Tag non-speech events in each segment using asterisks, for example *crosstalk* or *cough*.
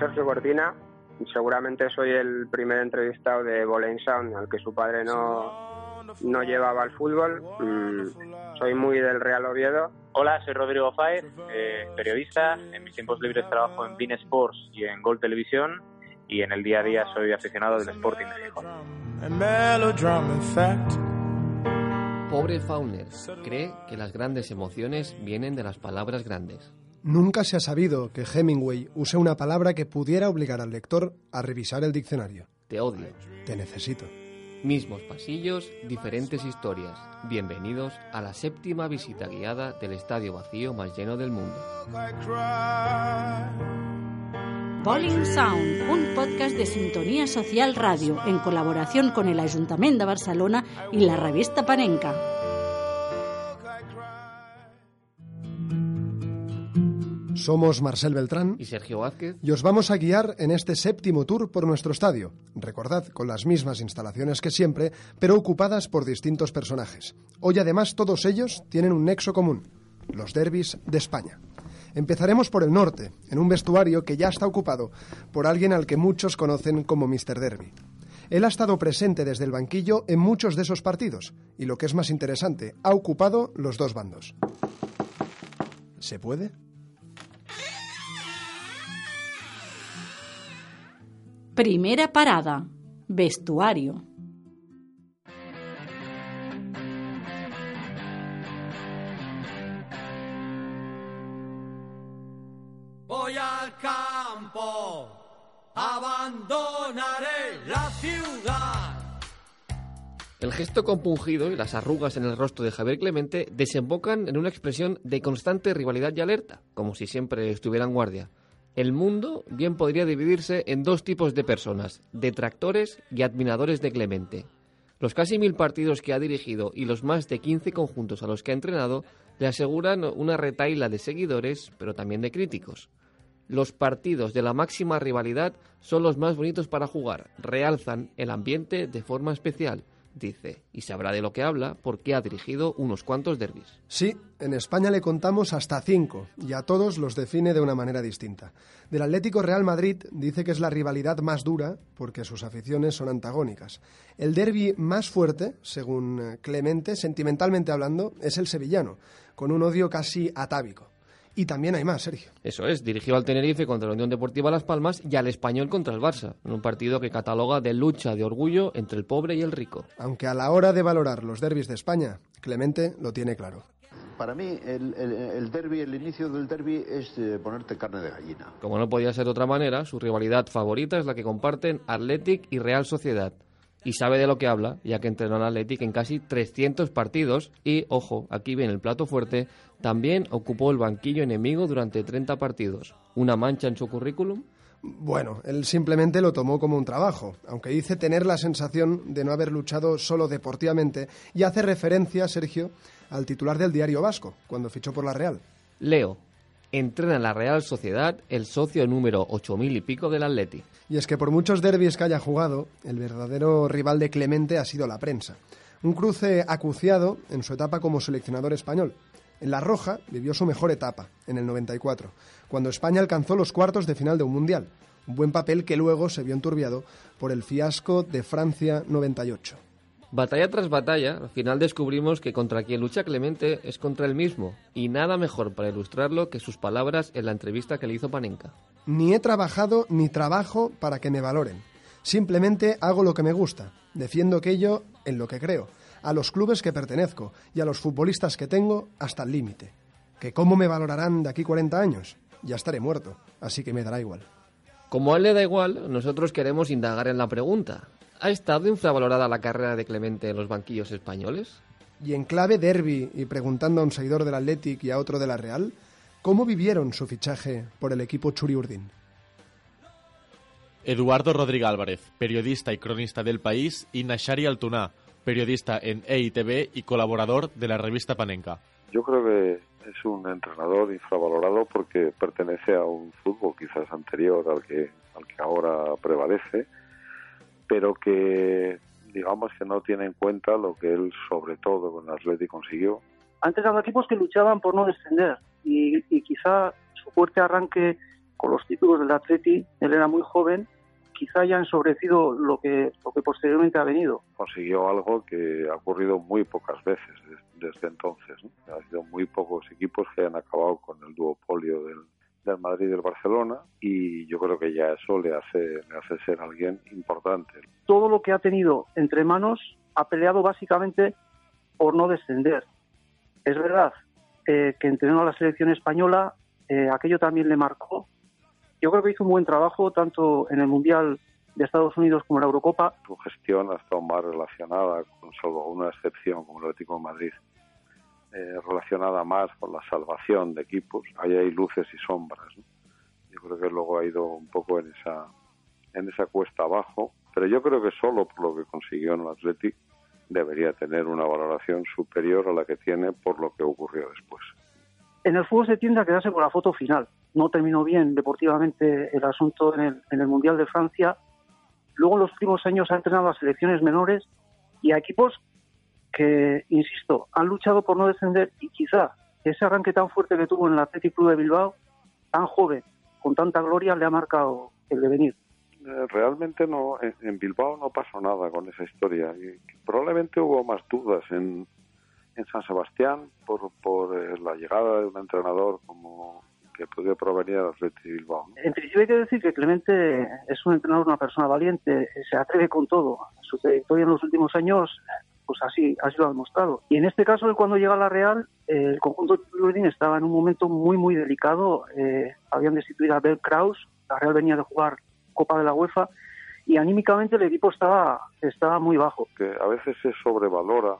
Sergio Cortina. Seguramente soy el primer entrevistado de Bowling Sound al que su padre no, no llevaba al fútbol. Mm, soy muy del Real Oviedo. Hola, soy Rodrigo Fáez, eh, periodista. En mis tiempos libres trabajo en Bean Sports y en Gol Televisión. Y en el día a día soy aficionado del Sporting de Gijón. Pobre Fauner cree que las grandes emociones vienen de las palabras grandes. Nunca se ha sabido que Hemingway use una palabra que pudiera obligar al lector a revisar el diccionario. Te odio. Te necesito. Mismos pasillos, diferentes historias. Bienvenidos a la séptima visita guiada del estadio vacío más lleno del mundo. Bowling Sound, un podcast de Sintonía Social Radio, en colaboración con el Ayuntamiento de Barcelona y la revista Panenca. Somos Marcel Beltrán Y Sergio Vázquez, y os vamos a guiar en este séptimo tour por nuestro estadio. Recordad, con las mismas instalaciones que siempre, pero ocupadas por distintos personajes. Hoy además todos ellos tienen un nexo común, los derbis de España. Empezaremos por el norte, en un vestuario que ya está ocupado por alguien al que muchos conocen como Mr. Derby. Él ha estado presente desde el banquillo en muchos de esos partidos y lo que es más interesante, ha ocupado los dos bandos. ¿Se puede? Primera parada, vestuario. Voy al campo, abandonaré la ciudad. El gesto compungido y las arrugas en el rostro de Javier Clemente desembocan en una expresión de constante rivalidad y alerta, como si siempre estuviera en guardia. El mundo bien podría dividirse en dos tipos de personas, detractores y admiradores de Clemente. Los casi mil partidos que ha dirigido y los más de 15 conjuntos a los que ha entrenado le aseguran una retaila de seguidores, pero también de críticos. Los partidos de la máxima rivalidad son los más bonitos para jugar, realzan el ambiente de forma especial, dice, y sabrá de lo que habla porque ha dirigido unos cuantos derbis. Sí, en España le contamos hasta cinco y a todos los define de una manera distinta. Del Atlético Real Madrid dice que es la rivalidad más dura porque sus aficiones son antagónicas. El derby más fuerte, según Clemente, sentimentalmente hablando, es el sevillano, con un odio casi atávico. Y también hay más, Sergio. Eso es, dirigió al Tenerife contra la Unión Deportiva Las Palmas y al Español contra el Barça, en un partido que cataloga de lucha de orgullo entre el pobre y el rico. Aunque a la hora de valorar los derbis de España, Clemente lo tiene claro. Para mí, el, el, el derby, el inicio del derby es eh, ponerte carne de gallina. Como no podía ser de otra manera, su rivalidad favorita es la que comparten Athletic y Real Sociedad. Y sabe de lo que habla, ya que entrenó en Athletic en casi 300 partidos y, ojo, aquí viene el plato fuerte, también ocupó el banquillo enemigo durante 30 partidos. ¿Una mancha en su currículum? Bueno, él simplemente lo tomó como un trabajo, aunque dice tener la sensación de no haber luchado solo deportivamente y hace referencia, Sergio, al titular del diario vasco, cuando fichó por la Real. Leo. Entrena en la Real Sociedad el socio número 8000 y pico del Atleti. Y es que por muchos derbis que haya jugado, el verdadero rival de Clemente ha sido la prensa. Un cruce acuciado en su etapa como seleccionador español. En La Roja vivió su mejor etapa, en el 94, cuando España alcanzó los cuartos de final de un mundial. Un buen papel que luego se vio enturbiado por el fiasco de Francia 98. Batalla tras batalla, al final descubrimos que contra quien lucha Clemente es contra él mismo, y nada mejor para ilustrarlo que sus palabras en la entrevista que le hizo Panenka. Ni he trabajado ni trabajo para que me valoren. Simplemente hago lo que me gusta, defiendo aquello en lo que creo, a los clubes que pertenezco y a los futbolistas que tengo hasta el límite. ¿Que cómo me valorarán de aquí 40 años? Ya estaré muerto, así que me dará igual. Como a él le da igual, nosotros queremos indagar en la pregunta. ¿Ha estado infravalorada la carrera de Clemente en los banquillos españoles? Y en clave derby y preguntando a un seguidor del Athletic y a otro de la Real, ¿cómo vivieron su fichaje por el equipo Churiurdin? Eduardo Rodríguez Álvarez, periodista y cronista del país, y Nashari Altuná, periodista en EITV y colaborador de la revista Panenka. Yo creo que es un entrenador infravalorado porque pertenece a un fútbol quizás anterior al que, al que ahora prevalece, pero que digamos que no tiene en cuenta lo que él sobre todo con el Atleti consiguió. Antes había equipos que luchaban por no descender y, y quizá su fuerte arranque con los títulos del Atleti, él era muy joven, quizá hayan sobrecido lo que, lo que posteriormente ha venido. Consiguió algo que ha ocurrido muy pocas veces desde, entonces. ¿no? Ha sido muy pocos equipos que han acabado con el duopolio del, del Madrid y del Barcelona y yo creo que ya eso le hace, le hace ser alguien importante. Todo lo que ha tenido entre manos ha peleado básicamente por no descender. Es verdad eh, que entrenó a la selección española, eh, aquello también le marcó. Yo creo que hizo un buen trabajo tanto en el Mundial de Estados Unidos como en la Eurocopa. Su gestión ha estado más relacionada, con solo una excepción como el Atlético de Madrid, eh, relacionada más con la salvación de equipos. Ahí hay luces y sombras. Yo creo que luego ha ido un poco en esa, en esa cuesta abajo, pero yo creo que solo por lo que consiguió en el Atlético debería tener una valoración superior a la que tiene por lo que ocurrió después. En el fútbol se tiende a quedarse con la foto final. No terminó bien deportivamente el asunto en el, en el Mundial de Francia. Luego en los últimos años ha entrenado a selecciones menores y a equipos que, insisto, han luchado por no descender y quizá ese arranque tan fuerte que tuvo en el Athletic Club de Bilbao, tan joven, con tanta gloria, le ha marcado el devenir. Eh, realmente no, en Bilbao no pasó nada con esa historia. Probablemente hubo más dudas en, en San Sebastián por, por eh, la llegada de un entrenador como que provenir del Athletic Bilbao. En principio hay que decir que Clemente es un entrenador, una persona valiente, se atreve con todo. Su trayectoria en los últimos años pues así, así lo ha demostrado. Y en este caso, cuando llega a la Real, eh, el conjunto de estaba en un momento muy, muy delicado. Eh, habían destituido a Bel Kraus, la Real venía de jugar Copa de la UEFA, y anímicamente el equipo estaba, estaba muy bajo. Que a veces se sobrevalora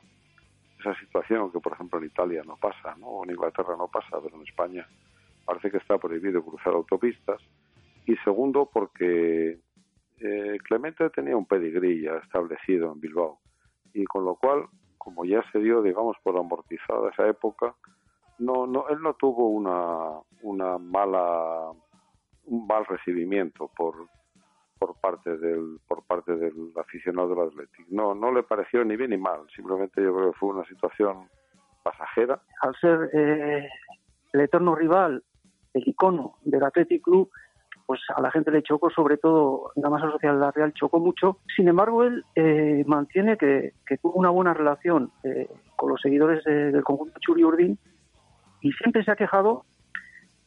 esa situación, que por ejemplo en Italia no pasa, ¿no? en Inglaterra no pasa, pero en España parece que está prohibido cruzar autopistas. Y segundo, porque eh, Clemente tenía un pedigrí ya establecido en Bilbao y con lo cual, como ya se dio, digamos, por amortizada esa época, no, no, él no tuvo una, una mala, un mal recibimiento por, por parte del, por parte del aficionado del Athletic. No, no le pareció ni bien ni mal, simplemente yo creo que fue una situación pasajera. Al ser eh, el eterno rival, el icono del Athletic Club, pues a la gente le chocó, sobre todo la masa social de la Real chocó mucho. Sin embargo, él eh, mantiene que, tuvo una buena relación eh, con los seguidores del conjunto Churi Urdin y siempre se ha quejado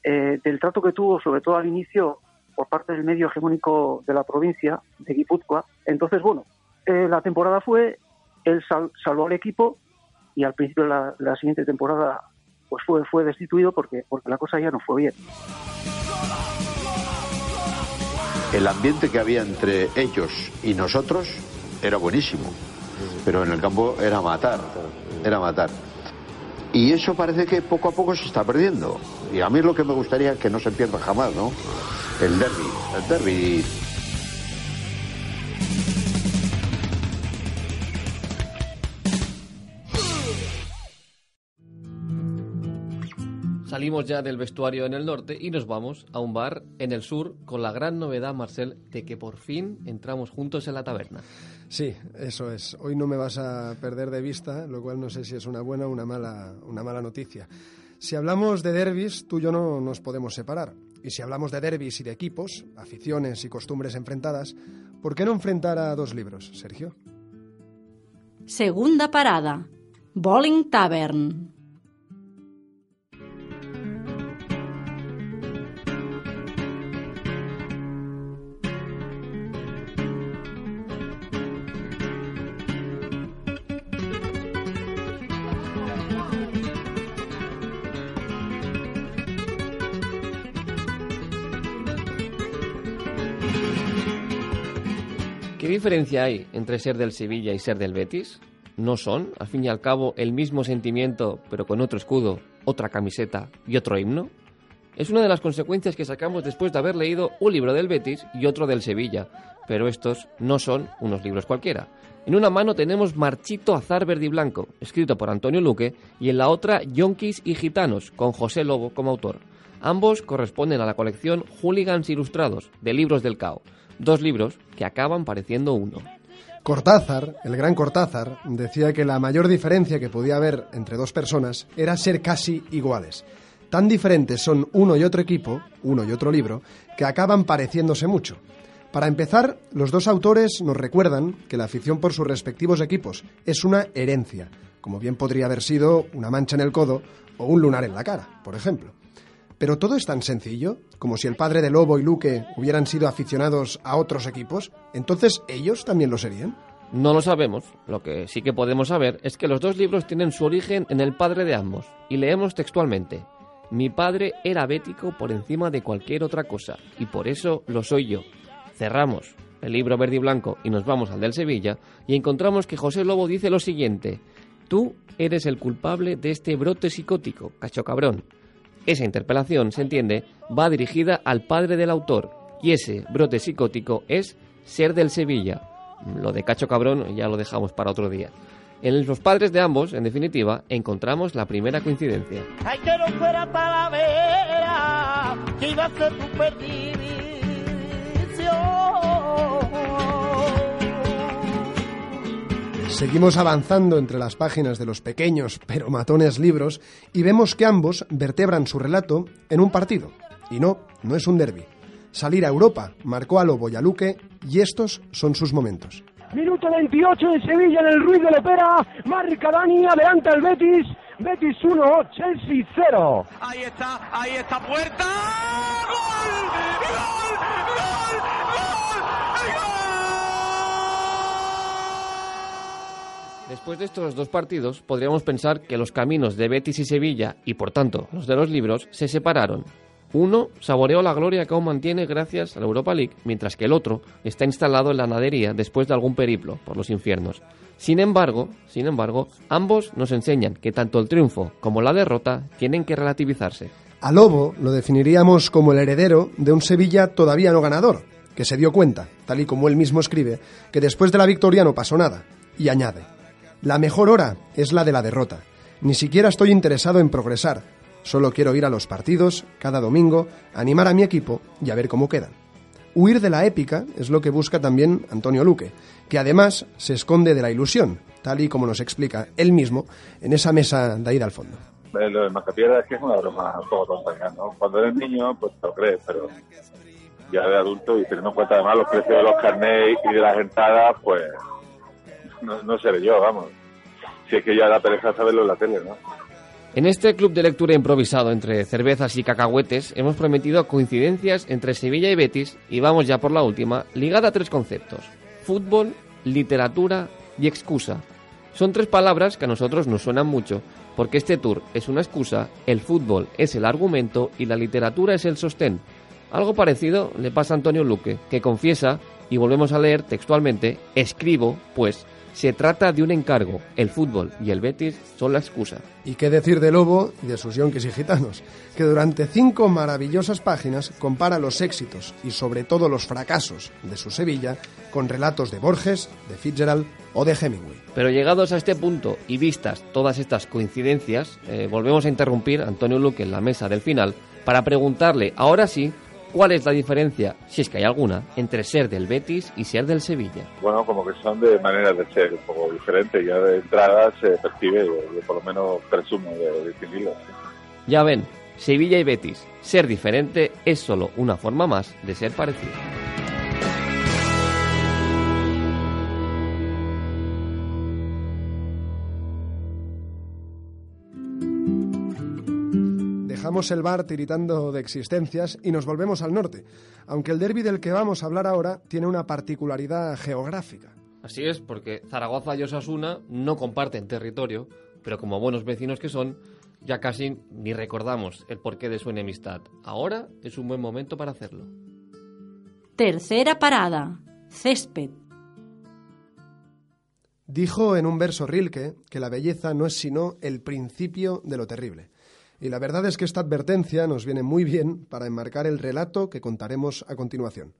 eh, del trato que tuvo, sobre todo al inicio, por parte del medio hegemónico de la provincia de Guipúzcoa. Entonces, bueno, la temporada fue, él salvó al equipo y al principio de la, siguiente temporada pues fue, fue destituido porque, porque la cosa ya no fue bien el ambiente que había entre ellos y nosotros era buenísimo, pero en el campo era matar, era matar. Y eso parece que poco a poco se está perdiendo. Y a mí es lo que me gustaría que no se pierda jamás, ¿no? El derby, el derby Salimos ya del vestuario en el norte y nos vamos a un bar en el sur con la gran novedad, Marcel, de que por fin entramos juntos en la taberna. Sí, eso es. Hoy no me vas a perder de vista, lo cual no sé si es una buena o una mala, una mala noticia. Si hablamos de derbis, tú y yo no nos podemos separar. Y si hablamos de derbis y de equipos, aficiones y costumbres enfrentadas, ¿por qué no enfrentar a dos libros, Sergio? Segunda parada. Bowling Tavern. Diferencia hay entre ser del Sevilla y ser del Betis? ¿No son, al fin y al cabo, el mismo sentimiento, pero con otro escudo, otra camiseta y otro himno? Es una de las consecuencias que sacamos después de haber leído un libro del Betis y otro del Sevilla, pero estos no son unos libros cualquiera. En una mano tenemos Marchito Azar Verde y Blanco, escrito por Antonio Luque, y en la otra Yonkis y Gitanos, con José Lobo como autor. Ambos corresponden a la colección Hooligans Ilustrados, de libros del CAO. Dos libros que acaban pareciendo uno. Cortázar, el gran Cortázar, decía que la mayor diferencia que podía haber entre dos personas era ser casi iguales. Tan diferentes son uno y otro equipo, uno y otro libro, que acaban pareciéndose mucho. Para empezar, los dos autores nos recuerdan que la afición por sus respectivos equipos es una herencia, como bien podría haber sido una mancha en el codo o un lunar en la cara, por ejemplo. Pero todo es tan sencillo, como si el padre de Lobo y Luque hubieran sido aficionados a otros equipos, entonces ellos también lo serían. No lo sabemos. Lo que sí que podemos saber es que los dos libros tienen su origen en el padre de ambos. Y leemos textualmente. Mi padre era bético por encima de cualquier otra cosa, y por eso lo soy yo. Cerramos el libro verde y blanco y nos vamos al del Sevilla, y encontramos que José Lobo dice lo siguiente. Tú eres el culpable de este brote psicótico, cacho cabrón. Esa interpelación, se entiende, va dirigida al padre del autor, y ese brote psicótico es ser del Sevilla. Lo de cacho cabrón ya lo dejamos para otro día. En los padres de ambos, en definitiva, encontramos la primera coincidencia. Que no fuera que iba a ser tu perdición. Seguimos avanzando entre las páginas de los pequeños pero matones libros y vemos que ambos vertebran su relato en un partido. Y no, no es un derby. Salir a Europa marcó a Lobo y a Luque y estos son sus momentos. Minuto 28 en Sevilla en el Ruiz de Lepera. Marca Dani, adelanta el Betis. Betis 1, Chelsea 0. Ahí está, ahí está puerta. ¡Gol! ¡Gol! ¡Gol! Después de estos dos partidos, podríamos pensar que los caminos de Betis y Sevilla, y por tanto los de los libros, se separaron. Uno saboreó la gloria que aún mantiene gracias a la Europa League, mientras que el otro está instalado en la nadería después de algún periplo por los infiernos. Sin embargo, sin embargo, ambos nos enseñan que tanto el triunfo como la derrota tienen que relativizarse. A Lobo lo definiríamos como el heredero de un Sevilla todavía no ganador, que se dio cuenta, tal y como él mismo escribe, que después de la victoria no pasó nada, y añade, la mejor hora es la de la derrota. Ni siquiera estoy interesado en progresar, solo quiero ir a los partidos cada domingo, animar a mi equipo y a ver cómo quedan. Huir de la épica es lo que busca también Antonio Luque, que además se esconde de la ilusión, tal y como nos explica él mismo en esa mesa de ahí al fondo. Lo de Macapiedra es que es una broma un poco tonta, ¿no? Cuando eres niño, pues lo crees, pero ya de adulto y teniendo en cuenta además los precios de los carnets y de las entradas, pues no, no seré yo, vamos. Si es que ya da pereza saberlo en la tele, ¿no? En este club de lectura improvisado entre cervezas y cacahuetes hemos prometido coincidencias entre Sevilla y Betis y vamos ya por la última, ligada a tres conceptos. Fútbol, literatura y excusa. Son tres palabras que a nosotros nos suenan mucho, porque este tour es una excusa, el fútbol es el argumento y la literatura es el sostén. Algo parecido le pasa a Antonio Luque, que confiesa, y volvemos a leer textualmente, escribo, pues, se trata de un encargo. El fútbol y el Betis son la excusa. Y qué decir de Lobo y de sus yonkis y gitanos, que durante cinco maravillosas páginas compara los éxitos y sobre todo los fracasos de su Sevilla con relatos de Borges, de Fitzgerald o de Hemingway. Pero llegados a este punto y vistas todas estas coincidencias, eh, volvemos a interrumpir a Antonio Luque en la mesa del final para preguntarle, ahora sí, cuál es la diferencia, si es que hay alguna, entre ser del Betis y ser del Sevilla. Bueno, como que son de maneras de ser un poco diferentes. Ya de entrada se percibe, yo por lo menos presumo de distinguirlo. ¿sí? Ya ven, Sevilla y Betis, ser diferente es solo una forma más de ser parecido. Dejamos el bar tiritando de existencias y nos volvemos al norte, aunque el derby del que vamos a hablar ahora tiene una particularidad geográfica. Así es, porque Zaragoza y Osasuna no comparten territorio, pero como buenos vecinos que son, ya casi ni recordamos el porqué de su enemistad. Ahora es un buen momento para hacerlo. Tercera parada. Césped. Dijo en un verso Rilke que la belleza no es sino el principio de lo terrible. Y la verdad es que esta advertencia nos viene muy bien para enmarcar el relato que contaremos a continuación.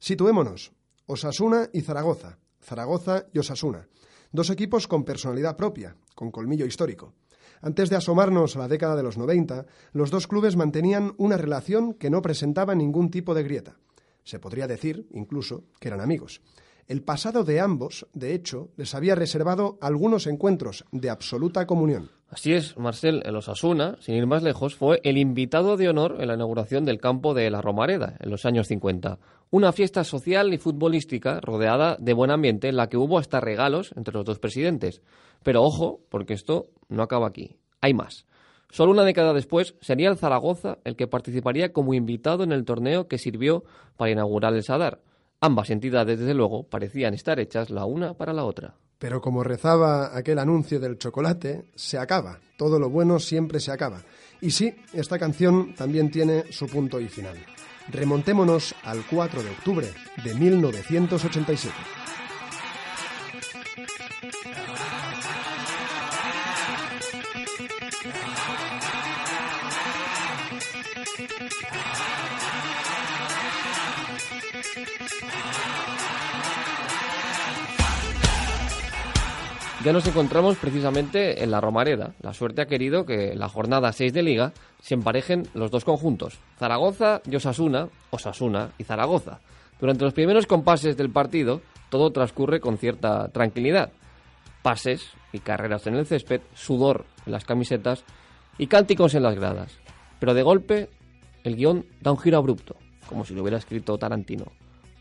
Situémonos. Osasuna y Zaragoza. Zaragoza y Osasuna. Dos equipos con personalidad propia, con colmillo histórico. Antes de asomarnos a la década de los 90, los dos clubes mantenían una relación que no presentaba ningún tipo de grieta. Se podría decir, incluso, que eran amigos. El pasado de ambos, de hecho, les había reservado algunos encuentros de absoluta comunión. Así es, Marcel, el Osasuna, sin ir más lejos, fue el invitado de honor en la inauguración del campo de la Romareda en los años 50. Una fiesta social y futbolística rodeada de buen ambiente en la que hubo hasta regalos entre los dos presidentes. Pero ojo, porque esto no acaba aquí. Hay más. Solo una década después sería el Zaragoza el que participaría como invitado en el torneo que sirvió para inaugurar el Sadar. Ambas entidades, desde luego, parecían estar hechas la una para la otra. Pero como rezaba aquel anuncio del chocolate, se acaba. Todo lo bueno siempre se acaba. Y sí, esta canción también tiene su punto y final. Remontémonos al 4 de octubre de 1987. Ya nos encontramos precisamente en la Romareda. La suerte ha querido que la jornada 6 de Liga se emparejen los dos conjuntos, Zaragoza y Osasuna, Osasuna y Zaragoza. Durante los primeros compases del partido, todo transcurre con cierta tranquilidad. Pases y carreras en el césped, sudor en las camisetas y cánticos en las gradas. Pero de golpe, el guion da un giro abrupto, como si lo hubiera escrito Tarantino.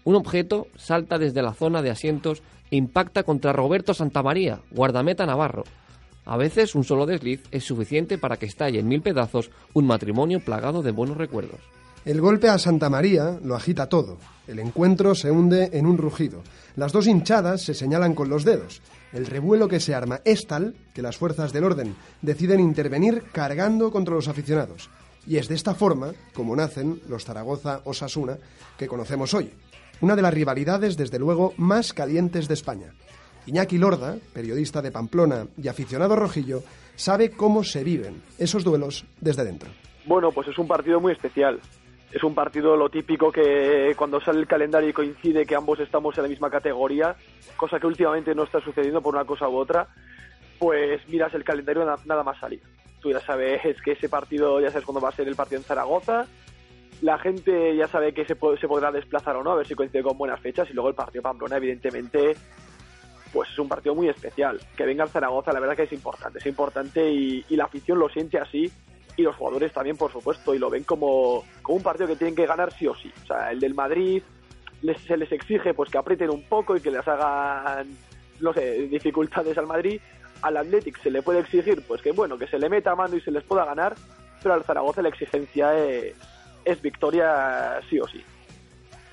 Un objeto salta desde la zona de asientos impacta contra Roberto Santamaría, guardameta navarro. A veces un solo desliz es suficiente para que estalle en mil pedazos un matrimonio plagado de buenos recuerdos. El golpe a Santa María lo agita todo. El encuentro se hunde en un rugido. Las dos hinchadas se señalan con los dedos. El revuelo que se arma es tal que las fuerzas del orden deciden intervenir cargando contra los aficionados. Y es de esta forma como nacen los Zaragoza-Osasuna que conocemos hoy una de las rivalidades, desde luego, más calientes de España. Iñaki Lorda, periodista de Pamplona y aficionado rojillo, sabe cómo se viven esos duelos desde dentro. Bueno, pues es un partido muy especial. Es un partido lo típico que cuando sale el calendario y coincide que ambos estamos en la misma categoría, cosa que últimamente no está sucediendo por una cosa u otra, pues miras el calendario nada más salir. Tú ya sabes que ese partido, ya sabes cuándo va a ser el partido en Zaragoza, la gente ya sabe que se, se podrá desplazar o no, a ver si coincide con buenas fechas. Y luego el partido Pamplona, evidentemente, pues es un partido muy especial. Que venga el Zaragoza, la verdad que es importante, es importante y, la afición lo siente así. Y los jugadores también, por supuesto, y lo ven como, como un partido que tienen que ganar sí o sí. O sea, el del Madrid les, se les exige pues que aprieten un poco y que les hagan, no sé, dificultades al Madrid. Al Athletic se le puede exigir pues que bueno, que se le meta a mano y se les pueda ganar, pero al Zaragoza la exigencia es, es victoria sí o sí.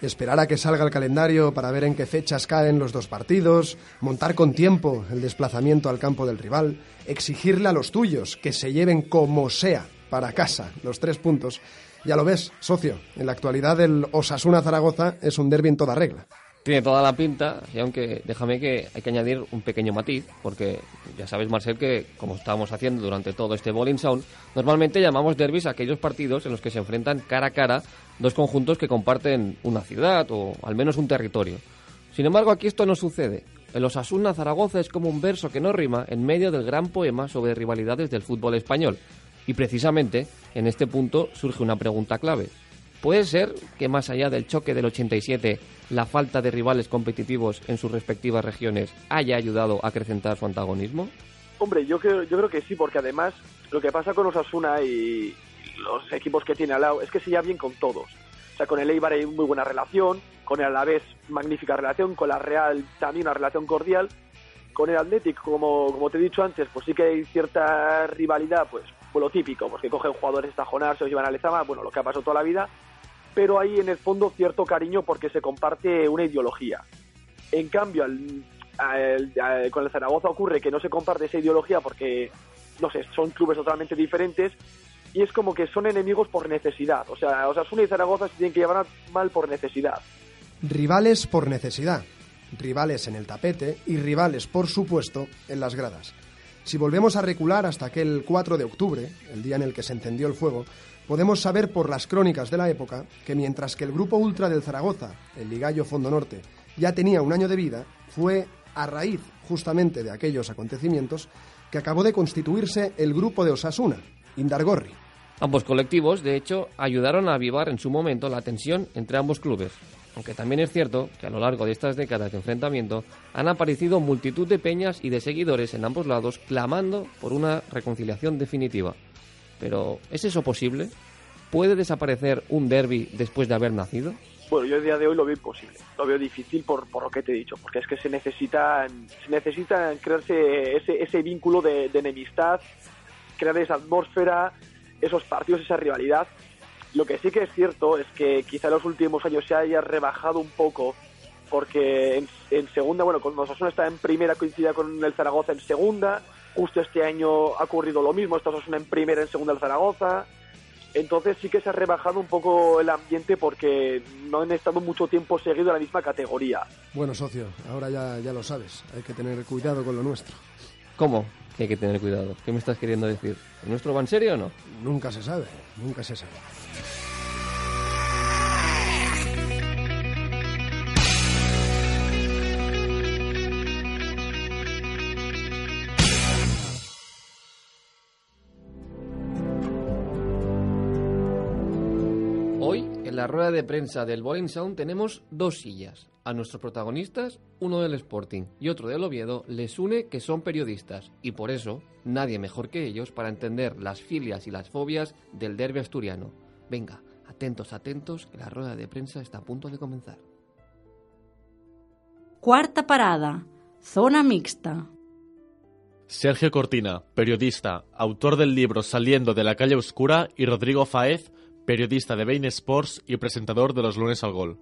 Esperar a que salga el calendario para ver en qué fechas caen los dos partidos, montar con tiempo el desplazamiento al campo del rival, exigirle a los tuyos que se lleven como sea para casa los tres puntos. Ya lo ves, socio, en la actualidad el Osasuna Zaragoza es un derbi en toda regla. Tiene toda la pinta, y aunque déjame que hay que añadir un pequeño matiz, porque ya sabéis, Marcel, que como estábamos haciendo durante todo este Bowling Sound, normalmente llamamos derbis a aquellos partidos en los que se enfrentan cara a cara dos conjuntos que comparten una ciudad o al menos un territorio. Sin embargo, aquí esto no sucede. El Osasuna Zaragoza es como un verso que no rima en medio del gran poema sobre rivalidades del fútbol español. Y precisamente en este punto surge una pregunta clave. ¿Puede ser que más allá del choque del 87, la falta de rivales competitivos en sus respectivas regiones haya ayudado a acrecentar su antagonismo? Hombre, yo creo, yo creo que sí, porque además lo que pasa con Osasuna y los equipos que tiene al lado es que se lleva bien con todos. O sea, con el Eibar hay muy buena relación, con el Alavés magnífica relación, con la Real también una relación cordial, con el Athletic, como, te he dicho antes, pues sí que hay cierta rivalidad, pues, pues lo típico, pues que cogen jugadores estajonar, se los llevan a Lezama, bueno, lo que ha pasado toda la vida, pero hay en el fondo cierto cariño porque se comparte una ideología. En cambio, con el Zaragoza ocurre que no se comparte esa ideología porque, no sé, son clubes totalmente diferentes y es como que son enemigos por necesidad. O sea, Osasuna y Zaragoza se tienen que llevar mal por necesidad. Rivales por necesidad. Rivales en el tapete y rivales, por supuesto, en las gradas. Si volvemos a recular hasta aquel 4 de octubre, el día en el que se encendió el fuego, podemos saber por las crónicas de la época que mientras que el grupo ultra del Zaragoza, el Ligallo Fondo Norte, ya tenía un año de vida, fue a raíz justamente de aquellos acontecimientos que acabó de constituirse el grupo de Osasuna, Indargorri. Ambos colectivos, de hecho, ayudaron a avivar en su momento la tensión entre ambos clubes. aunque también es cierto que a lo largo de estas décadas de enfrentamiento han aparecido multitud de peñas y de seguidores en ambos lados clamando por una reconciliación definitiva. Pero, ¿es eso posible? ¿Puede desaparecer un derby después de haber nacido? Bueno, yo a día de hoy lo veo imposible, lo veo difícil por, por lo que te he dicho, porque es que se necesitan, se necesita crearse ese, ese vínculo de, enemistad, crear esa atmósfera, esos partidos, esa rivalidad. Lo que sí que es cierto es que quizá en los últimos años se haya rebajado un poco, porque en, en segunda, bueno, cuando Osasuna está en primera coincide con el Zaragoza en segunda, justo este año ha ocurrido lo mismo, está Osasuna en primera, en segunda el Zaragoza, entonces sí que se ha rebajado un poco el ambiente porque no han estado mucho tiempo seguido en la misma categoría. Bueno, socio, ahora ya, ya lo sabes. Hay que tener cuidado con lo nuestro. ¿Cómo? Que hay que tener cuidado. ¿Qué me estás queriendo decir? ¿El nuestro va en serio o no? Nunca se sabe, nunca se sabe. De prensa del Bowling Sound, tenemos dos sillas. A nuestros protagonistas, uno del Sporting y otro del Oviedo, les une que son periodistas y por eso nadie mejor que ellos para entender las filias y las fobias del derbi asturiano. Venga, atentos, atentos, que la rueda de prensa está a punto de comenzar. Cuarta parada, zona mixta. Sergio Cortina, periodista, autor del libro Saliendo de la calle oscura, y Rodrigo Faez, periodista de Bein Sports y presentador de los lunes al gol.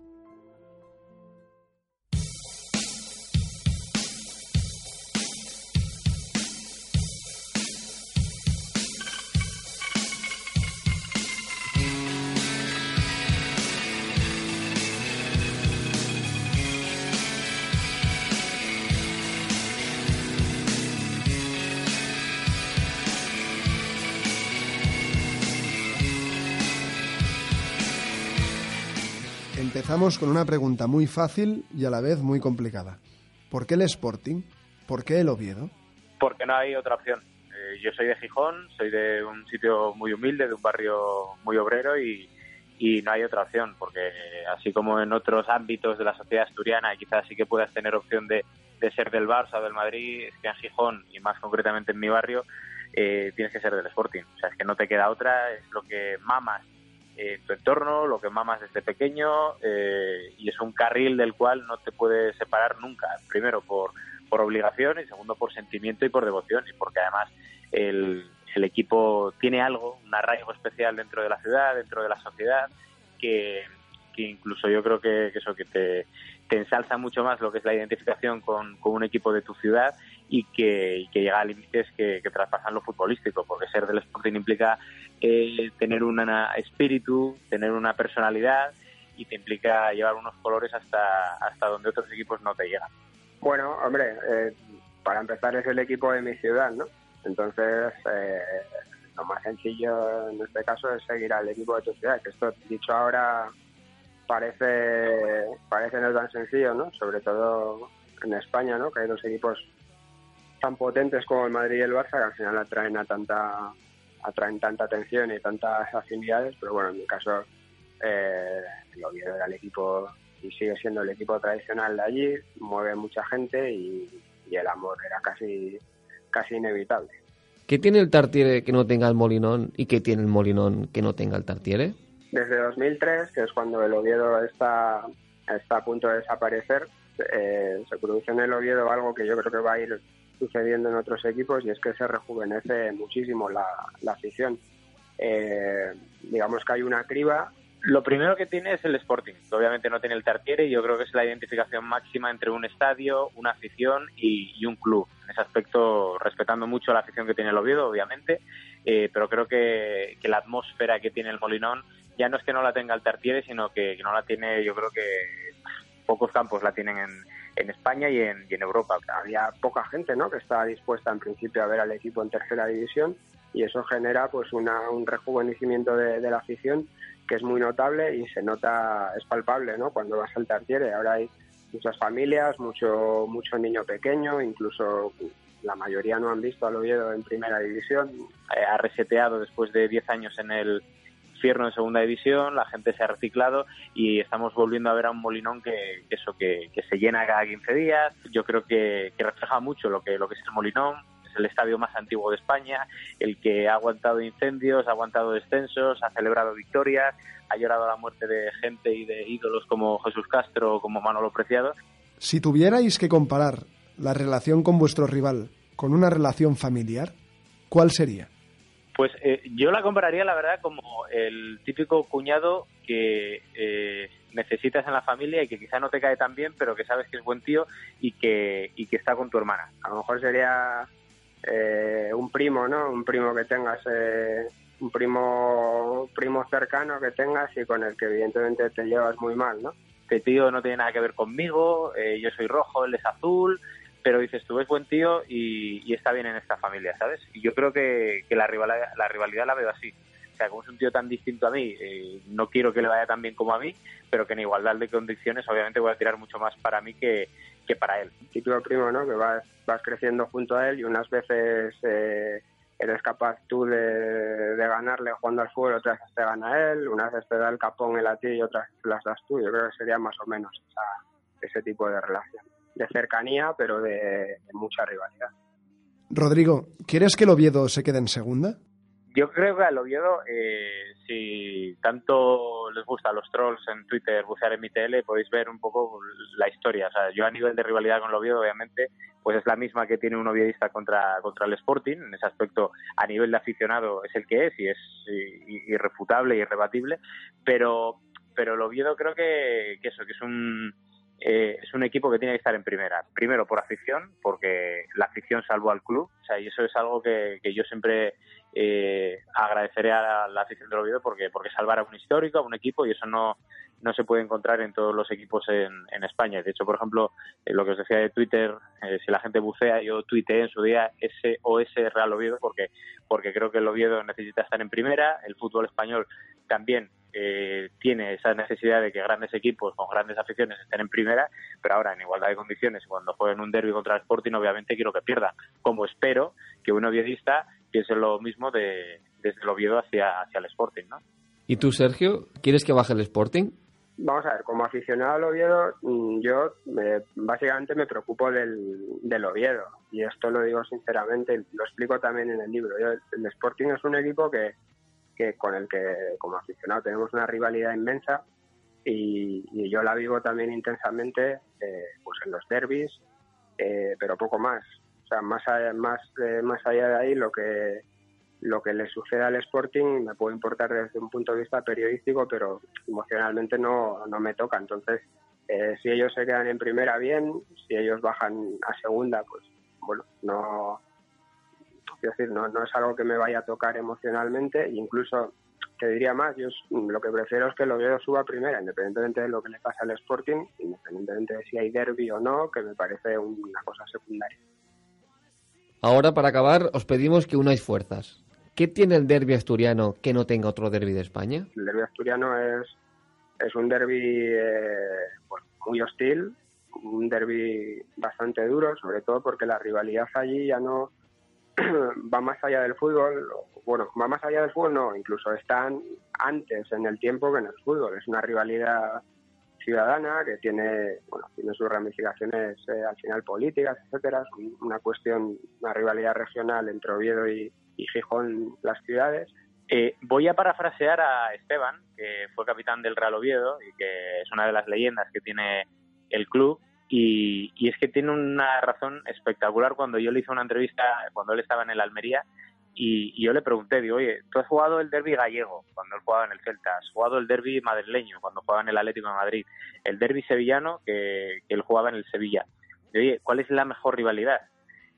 Empezamos con una pregunta muy fácil y a la vez muy complicada. ¿Por qué el Sporting? ¿Por qué el Oviedo? Porque no hay otra opción. Eh, yo soy de Gijón, soy de un sitio muy humilde, de un barrio muy obrero y, y no hay otra opción, porque así como en otros ámbitos de la sociedad asturiana quizás sí que puedas tener opción de, de ser del Barça o del Madrid, es que en Gijón y más concretamente en mi barrio eh, tienes que ser del Sporting. O sea, es que no te queda otra, es lo que mamas en tu entorno, lo que mamas desde pequeño eh, y es un carril del cual no te puedes separar nunca. Primero por, por obligación y segundo por sentimiento y por devoción y porque además el, el equipo tiene algo, un arraigo especial dentro de la ciudad, dentro de la sociedad que, que incluso yo creo que, que eso que te, te ensalza mucho más lo que es la identificación con, con un equipo de tu ciudad y que, y que llega a límites que, traspasan lo futbolístico, porque ser del Sporting implica eh, tener un espíritu, tener una personalidad y te implica llevar unos colores hasta, hasta donde otros equipos no te llegan. Bueno, hombre, eh, para empezar es el equipo de mi ciudad, ¿no? Entonces, eh, lo más sencillo en este caso es seguir al equipo de tu ciudad, que esto dicho ahora parece, parece no tan sencillo, ¿no? Sobre todo en España, ¿no? Que hay dos equipos tan potentes como el Madrid y el Barça que al final atraen a tanta atraen tanta atención y tantas afinidades, pero bueno, en mi caso eh, el Oviedo era el equipo y sigue siendo el equipo tradicional de allí, mueve mucha gente y, y el amor era casi casi inevitable. ¿Qué tiene el Tartiere que no tenga el Molinón y qué tiene el Molinón que no tenga el Tartiere? Desde 2003, que es cuando el Oviedo está, está a punto de desaparecer, eh, se produce en el Oviedo algo que yo creo que va a ir sucediendo en otros equipos y es que se rejuvenece muchísimo la, la afición. Eh, digamos que hay una criba. Lo primero que tiene es el Sporting, obviamente no tiene el Tartiere y yo creo que es la identificación máxima entre un estadio, una afición y, y un club. En ese aspecto, respetando mucho la afición que tiene el Oviedo, obviamente, eh, pero creo que, que, la atmósfera que tiene el Molinón ya no es que no la tenga el Tartiere, sino que, que no la tiene, yo creo que pocos campos la tienen en, en España y en, Europa. Había poca gente ¿no? que estaba dispuesta en principio a ver al equipo en tercera división y eso genera pues una, un rejuvenecimiento de, de, la afición que es muy notable y se nota, es palpable ¿no? cuando vas al Tartiere. Ahora hay muchas familias, mucho, mucho niño pequeño, incluso la mayoría no han visto al Oviedo en primera división. Eh, ha reseteado después de 10 años en el infierno en segunda división, la gente se ha reciclado y estamos volviendo a ver a un Molinón que, eso que, se llena cada 15 días. Yo creo que, refleja mucho lo que, lo que es el Molinón, es el estadio más antiguo de España, el que ha aguantado incendios, ha aguantado descensos, ha celebrado victorias, ha llorado la muerte de gente y de ídolos como Jesús Castro o como Manolo Preciado. Si tuvierais que comparar la relación con vuestro rival con una relación familiar, ¿cuál sería? Pues eh, yo la compararía, la verdad, como el típico cuñado que eh, necesitas en la familia y que quizá no te cae tan bien, pero que sabes que es buen tío y que, y que está con tu hermana. A lo mejor sería eh, un primo, ¿no? Un primo que tengas, un primo, primo cercano que tengas y con el que evidentemente te llevas muy mal, ¿no? Este tío no tiene nada que ver conmigo, yo soy rojo, él es azul, pero dices tú es buen tío y, está bien en esta familia, ¿sabes? Y yo creo que, la, rivalidad, la rivalidad la veo así. O sea, como es un tío tan distinto a mí, eh, no quiero que le vaya tan bien como a mí, pero que en igualdad de condiciones obviamente voy a tirar mucho más para mí que, para él. Título primo, ¿no? Que vas, vas creciendo junto a él y unas veces eh, eres capaz tú de, ganarle jugando al fútbol, otras veces te gana él, unas veces te da el capón él a ti y otras las das tú. Yo creo que sería más o menos ese tipo de relación de cercanía, pero de, mucha rivalidad. Rodrigo, ¿quieres que el Oviedo se quede en segunda? Yo creo que al Oviedo, eh, si tanto les gusta los trolls en Twitter, bucear en mi tele, podéis ver un poco la historia. O sea, yo a nivel de rivalidad con el Oviedo, obviamente, pues es la misma que tiene un oviedista contra, contra el Sporting. En ese aspecto, a nivel de aficionado, es el que es y es irrefutable y irrebatible. Pero, pero el Oviedo creo que, que eso, que es un eh, es un equipo que tiene que estar en primera. Primero por afición, porque la afición salvó al club. O sea, y eso es algo que, yo siempre eh, agradeceré a la, afición del Oviedo porque, porque salvar a un histórico, a un equipo, y eso no, no se puede encontrar en todos los equipos en, en España. De hecho, por ejemplo, eh, lo que os decía de Twitter, si la gente bucea, yo tuiteé en su día SOS Real Oviedo porque, porque creo que el Oviedo necesita estar en primera, el fútbol español también eh, tiene esa necesidad de que grandes equipos con grandes aficiones estén en primera, pero ahora en igualdad de condiciones, cuando jueguen un derby contra el Sporting, obviamente quiero que pierda, como espero que un oviedista piense lo mismo de, desde el Oviedo hacia, hacia el Sporting, ¿no? ¿Y tú, Sergio, quieres que baje el Sporting? Vamos a ver, como aficionado al Oviedo, mm, yo básicamente me preocupo del, del, Oviedo. Y esto lo digo sinceramente, lo explico también en el libro. el Sporting es un equipo que, que con el que como aficionado tenemos una rivalidad inmensa y, yo la vivo también intensamente eh, pues en los derbis, eh, pero poco más. O sea, más allá, más, eh, más allá de ahí lo que lo que le sucede al Sporting me puede importar desde un punto de vista periodístico, pero emocionalmente no, no me toca. Entonces, si ellos se quedan en primera, bien. Si ellos bajan a segunda, pues bueno, no, Quiero decir, no, no es algo que me vaya a tocar emocionalmente, incluso te diría más, yo lo que prefiero es que el Oviedo suba primera, independientemente de lo que le pasa al Sporting, independientemente de si hay derby o no, que me parece una cosa secundaria. Ahora, para acabar, os pedimos que unáis fuerzas. ¿Qué tiene el derby asturiano que no tenga otro derby de España? El derby asturiano es, es un derby eh, pues, muy hostil, un derby bastante duro, sobre todo porque la rivalidad allí ya no *clears throat* va más allá del fútbol, bueno, va más allá del fútbol, no, incluso están antes en el tiempo que en el fútbol. Es una rivalidad ciudadana que tiene, bueno, tiene sus ramificaciones eh, al final políticas, etcétera. Es una cuestión, una rivalidad regional entre Oviedo y, Gijón, las ciudades. Eh, voy a parafrasear a Esteban, que fue capitán del Real Oviedo y que es una de las leyendas que tiene el club y, es que tiene una razón espectacular cuando yo le hice una entrevista, cuando él estaba en el Almería, y, yo le pregunté, digo, oye, tú has jugado el derby gallego cuando él jugaba en el Celta, has jugado el derby madrileño cuando jugaba en el Atlético de Madrid, el derby sevillano que, él jugaba en el Sevilla. Y, oye, ¿cuál es la mejor rivalidad?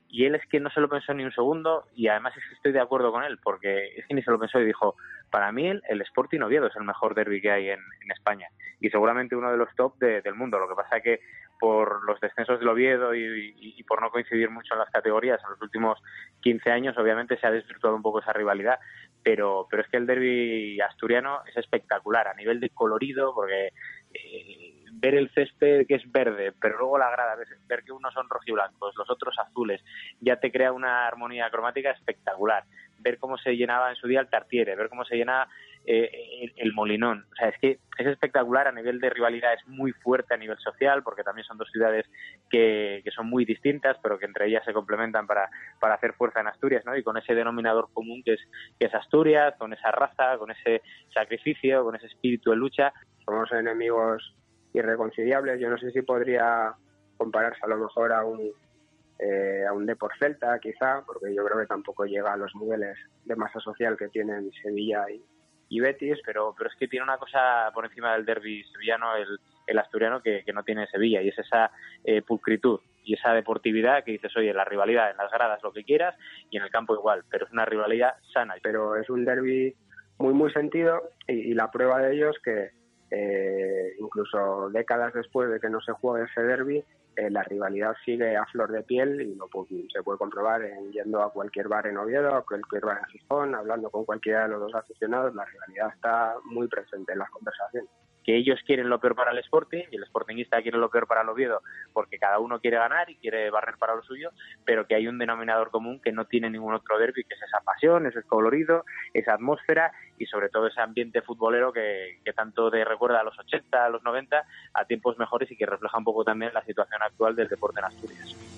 Y él es que no se lo pensó ni un segundo y además es que estoy de acuerdo con él porque es que ni se lo pensó y dijo, para mí el, el Sporting Oviedo es el mejor derby que hay en, España y seguramente uno de los top del mundo. Lo que pasa que por los descensos del Oviedo y, por no coincidir mucho en las categorías en los últimos 15 años, obviamente se ha desvirtuado un poco esa rivalidad, pero, pero es que el derby asturiano es espectacular a nivel de colorido, porque eh, ver el césped que es verde, pero luego la grada, ver que unos son rojiblancos, los otros azules, ya te crea una armonía cromática espectacular. Ver cómo se llenaba en su día el Tartiere, ver cómo se llena eh, el, Molinón. O sea, es que es espectacular a nivel de rivalidad, es muy fuerte a nivel social, porque también son dos ciudades que, que son muy distintas, pero que entre ellas se complementan para, para hacer fuerza en Asturias, ¿no? Y con ese denominador común que es, que es Asturias, con esa raza, con ese sacrificio, con ese espíritu de lucha. Somos enemigos irreconciliables. Yo no sé si podría compararse a lo mejor a un eh, a un Depor Celta, quizá, porque yo creo que tampoco llega a los niveles de masa social que tienen Sevilla y, y Betis, pero, pero es que tiene una cosa por encima del derby sevillano, el, el asturiano, que, que, no tiene Sevilla, y es esa eh, pulcritud y esa deportividad que dices, oye, la rivalidad en las gradas, lo que quieras, y en el campo igual, pero es una rivalidad sana. Pero es un derby muy, muy sentido, y, y la prueba de ello es que eh, incluso décadas después de que no se juegue ese derby, eh, la rivalidad sigue a flor de piel y lo se puede comprobar en yendo a cualquier bar en Oviedo, a cualquier bar en Gijón, hablando con cualquiera de los dos aficionados, la rivalidad está muy presente en las conversaciones que ellos quieren lo peor para el Sporting y el Sportingista quiere lo peor para el Oviedo porque cada uno quiere ganar y quiere barrer para lo suyo, pero que hay un denominador común que no tiene ningún otro derby, que es esa pasión, ese colorido, esa atmósfera y sobre todo ese ambiente futbolero que, que tanto te recuerda a los 80, a los 90, a tiempos mejores y que refleja un poco también la situación actual del deporte en Asturias.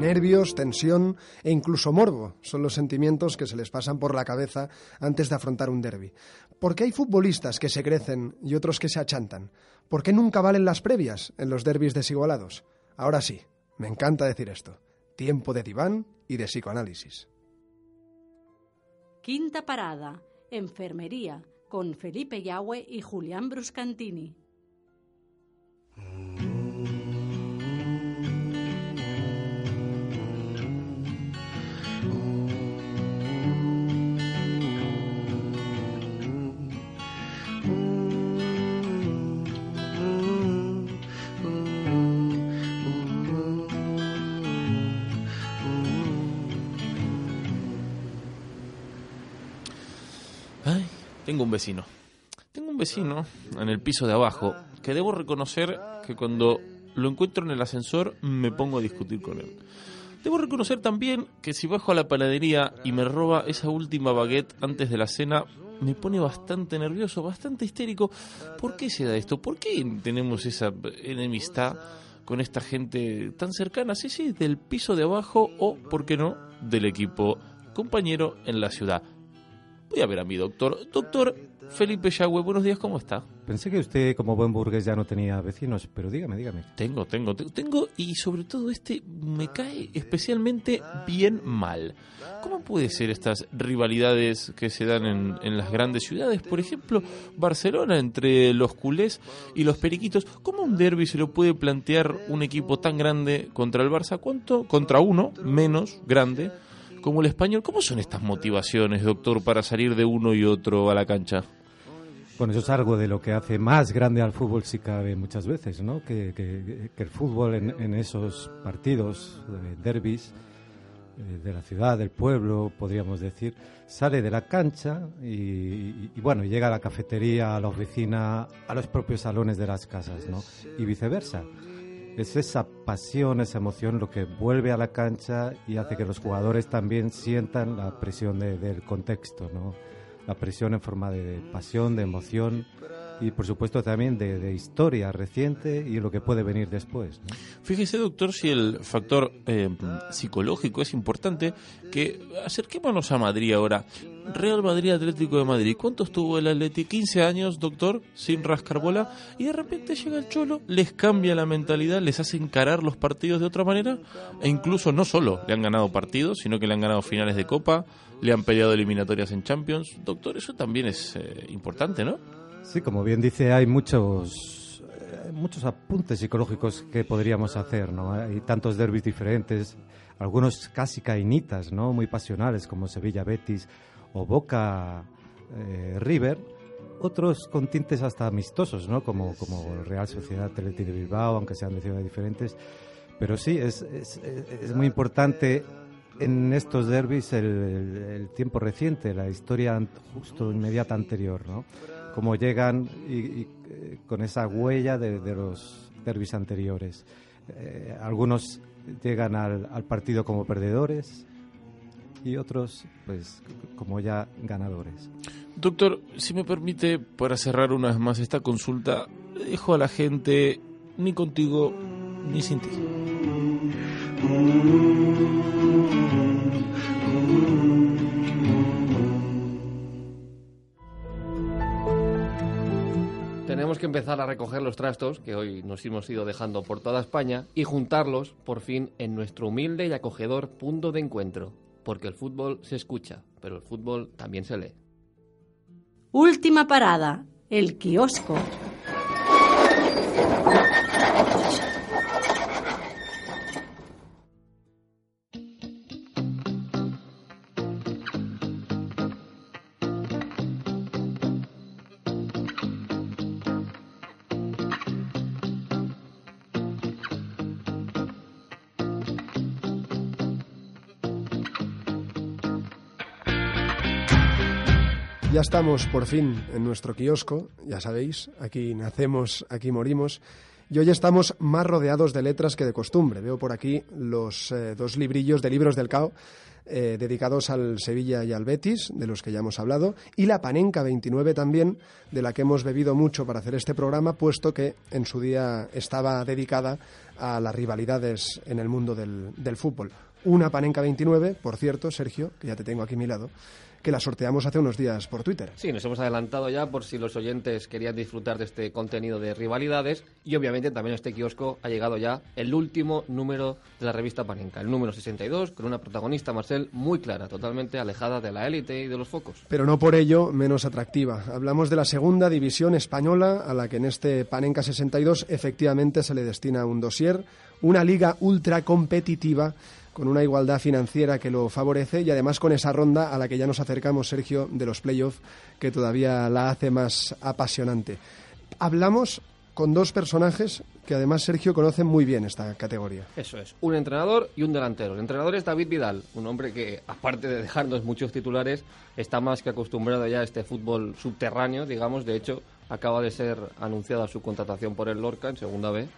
Nervios, tensión e incluso morbo son los sentimientos que se les pasan por la cabeza antes de afrontar un derby. ¿Por qué hay futbolistas que se crecen y otros que se achantan? ¿Por qué nunca valen las previas en los derbis desigualados? Ahora sí, me encanta decir esto. Tiempo de diván y de psicoanálisis. Quinta parada, enfermería, con Felipe Yahweh y Julián Bruscantini. Tengo un vecino. Tengo un vecino en el piso de abajo que debo reconocer que cuando lo encuentro en el ascensor me pongo a discutir con él. Debo reconocer también que si bajo a la panadería y me roba esa última baguette antes de la cena, me pone bastante nervioso, bastante histérico. ¿Por qué se da esto? ¿Por qué tenemos esa enemistad con esta gente tan cercana? Sí, sí, del piso de abajo o, ¿por qué no?, del equipo compañero en la ciudad. Voy a ver a mi doctor. Doctor Felipe Yagüe, buenos días, ¿cómo está? Pensé que usted, como buen burgués, ya no tenía vecinos, pero dígame, dígame. Tengo, tengo, tengo, y sobre todo este me cae especialmente bien mal. ¿Cómo puede ser estas rivalidades que se dan en, en las grandes ciudades? Por ejemplo, Barcelona entre los culés y los periquitos. ¿Cómo un derby se lo puede plantear un equipo tan grande contra el Barça? ¿Cuánto? Contra uno menos grande como el español. ¿Cómo son estas motivaciones, doctor, para salir de uno y otro a la cancha? Bueno, eso es algo de lo que hace más grande al fútbol, si cabe muchas veces, ¿no? Que, que, el fútbol en, esos partidos, de derbis, eh, de la ciudad, del pueblo, podríamos decir, sale de la cancha y, y, bueno, llega a la cafetería, a la oficina, a los propios salones de las casas, ¿no? Y viceversa es esa pasión, esa emoción lo que vuelve a la cancha y hace que los jugadores también sientan la presión del contexto, ¿no? La presión en forma de pasión, de emoción y por supuesto también de, historia reciente y lo que puede venir después. Fíjese, doctor, si el factor eh, psicológico es importante, que acerquémonos a Madrid ahora. Real Madrid Atlético de Madrid. ¿Cuánto estuvo el Atleti? 15 años, doctor, sin rascar bola. Y de repente llega el Cholo, les cambia la mentalidad, les hace encarar los partidos de otra manera. E incluso no solo le han ganado partidos, sino que le han ganado finales de Copa, le han peleado eliminatorias en Champions. Doctor, eso también es eh, importante, ¿no? Sí, como bien dice, hay muchos eh, muchos apuntes psicológicos que podríamos hacer, ¿no? Hay tantos derbis diferentes, algunos casi cainitas, ¿no? Muy pasionales como Sevilla Betis o Boca eh, River, otros con tintes hasta amistosos, ¿no? Como como Real Sociedad Athletic de Bilbao, aunque sean de ciudades diferentes. Pero sí, es, es, es muy importante en estos derbis el, el, tiempo reciente, la historia justo inmediata anterior, ¿no? Cómo llegan y, eh, con esa huella de, los derbis anteriores. Eh, algunos llegan al, al partido como perdedores y otros, pues, como ya ganadores. Doctor, si me permite, para cerrar una vez más esta consulta, dejo a la gente ni contigo ni sin ti. Que empezar a recoger los trastos que hoy nos hemos ido dejando por toda España y juntarlos por fin en nuestro humilde y acogedor punto de encuentro, porque el fútbol se escucha, pero el fútbol también se lee. Última parada, el kiosco. Ya estamos por fin en nuestro kiosco, ya sabéis, aquí nacemos, aquí morimos. Y hoy estamos más rodeados de letras que de costumbre. Veo por aquí los eh, dos librillos de libros del CAO eh, dedicados al Sevilla y al Betis, de los que ya hemos hablado, y la Panenca 29 también, de la que hemos bebido mucho para hacer este programa, puesto que en su día estaba dedicada a las rivalidades en el mundo del, del fútbol. Una Panenca 29, por cierto, Sergio, que ya te tengo aquí a mi lado, que la sorteamos hace unos días por Twitter. Sí, nos hemos adelantado ya por si los oyentes querían disfrutar de este contenido de rivalidades y obviamente también a este kiosco ha llegado ya el último número de la revista Panenka, el número 62, con una protagonista, Marcel, muy clara, totalmente alejada de la élite y de los focos. Pero no por ello menos atractiva. Hablamos de la segunda división española a la que en este Panenka 62 efectivamente se le destina un dossier, una liga ultra competitiva con una igualdad financiera que lo favorece y además con esa ronda a la que ya nos acercamos, Sergio, de los playoffs, que todavía la hace más apasionante. Hablamos con dos personajes que además Sergio conoce muy bien esta categoría. Eso es, un entrenador y un delantero. El entrenador es David Vidal, un hombre que, aparte de dejarnos muchos titulares, está más que acostumbrado ya a este fútbol subterráneo, digamos. De hecho, acaba de ser anunciada su contratación por el Lorca en segunda vez.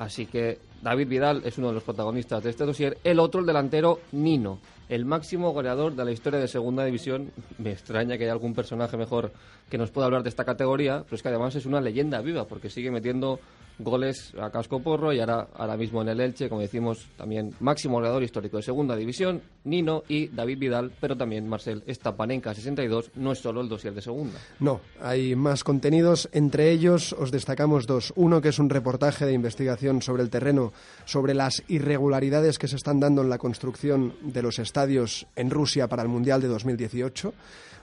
Así que David Vidal es uno de los protagonistas de este dossier. El otro, el delantero Nino, el máximo goleador de la historia de Segunda División. Me extraña que haya algún personaje mejor que nos pueda hablar de esta categoría, pero es que además es una leyenda viva porque sigue metiendo goles a casco porro y ahora, ahora mismo en el Elche, como decimos, también máximo goleador histórico de Segunda División, Nino y David Vidal, pero también Marcel, esta Panenka 62 no es solo el dossier de Segunda. No, hay más contenidos, entre ellos os destacamos dos. Uno que es un reportaje de investigación sobre el terreno, sobre las irregularidades que se están dando en la construcción de los estadios en Rusia para el Mundial de 2018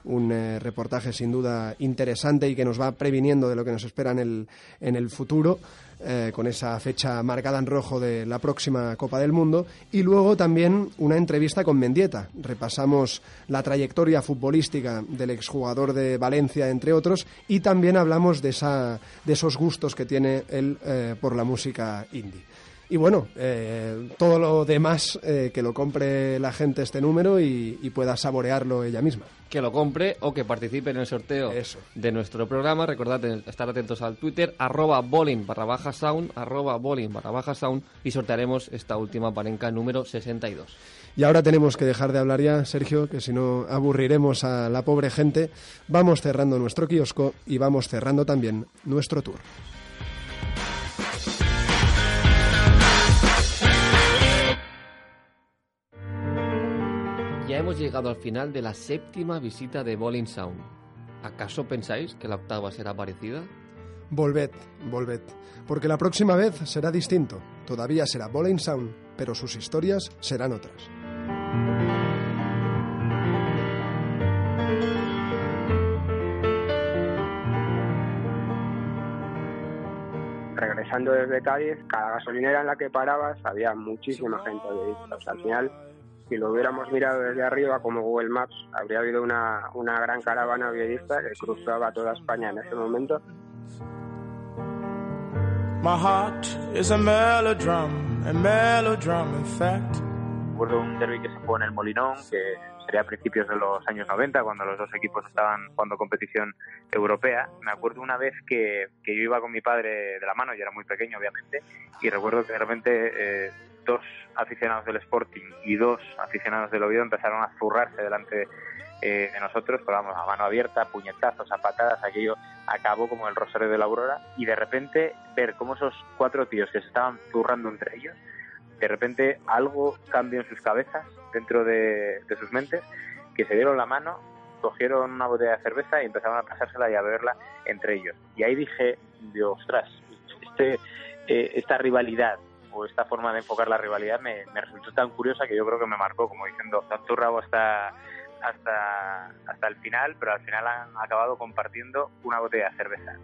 un eh, reportaje sin duda interesante y que nos va previniendo de lo que nos espera en el, en el futuro. Eh, con esa fecha marcada en rojo de la próxima Copa del Mundo. Y luego también una entrevista con Mendieta. Repasamos la trayectoria futbolística del exjugador de Valencia, entre otros, y también hablamos de, esa, de esos gustos que tiene él eh, por la música indie. Y bueno, eh, todo lo demás eh, que lo compre la gente este número y, y, pueda saborearlo ella misma. Que lo compre o que participe en el sorteo Eso. de nuestro programa. Recordad estar atentos al Twitter, arroba bowling barra baja sound, arroba bowling barra baja sound y sortearemos esta última parenca número 62. Y ahora tenemos que dejar de hablar ya, Sergio, que si no aburriremos a la pobre gente. Vamos cerrando nuestro kiosco y vamos cerrando también nuestro tour. Ya hemos llegado al final de la séptima visita de Bowling Sound. ¿Acaso pensáis que la octava será parecida? Volved, volved, porque la próxima vez será distinto. Todavía será Bowling Sound, pero sus historias serán otras. Regresando desde Cádiz, cada gasolinera en la que parabas había muchísima gente de O sea, al final si lo hubiéramos mirado desde arriba como Google Maps, habría habido una, una gran caravana viedista que cruzaba toda España en ese momento. My heart is a melodrum, a melodrum in fact. Recuerdo un derby que se jugó en el Molinón, que sería a principios de los años 90, cuando los dos equipos estaban jugando competición europea. Me acuerdo una vez que, que yo iba con mi padre de la mano, y era muy pequeño obviamente, y recuerdo que de repente eh, dos aficionados del Sporting y dos aficionados del Oviedo empezaron a zurrarse delante eh, de nosotros, pero vamos, a mano abierta, puñetazos, a patadas, aquello acabó como el rosario de la aurora y de repente ver cómo esos cuatro tíos que se estaban zurrando entre ellos, de repente algo cambió en sus cabezas, dentro de, sus mentes, que se dieron la mano, cogieron una botella de cerveza y empezaron a pasársela y a beberla entre ellos. Y ahí dije, Dios, ostras, este, eh, esta rivalidad esta forma de enfocar la rivalidad me, resultó tan curiosa que yo creo que me marcó, como diciendo, tanto hasta hasta, hasta el final, pero al final han acabado compartiendo una botella de cerveza.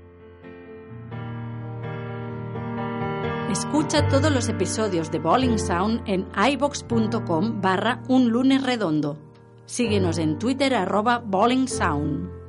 Escucha todos los episodios de Bowling Sound en ibox.com barra un lunes redondo. Síguenos en Twitter arroba Bowling Sound.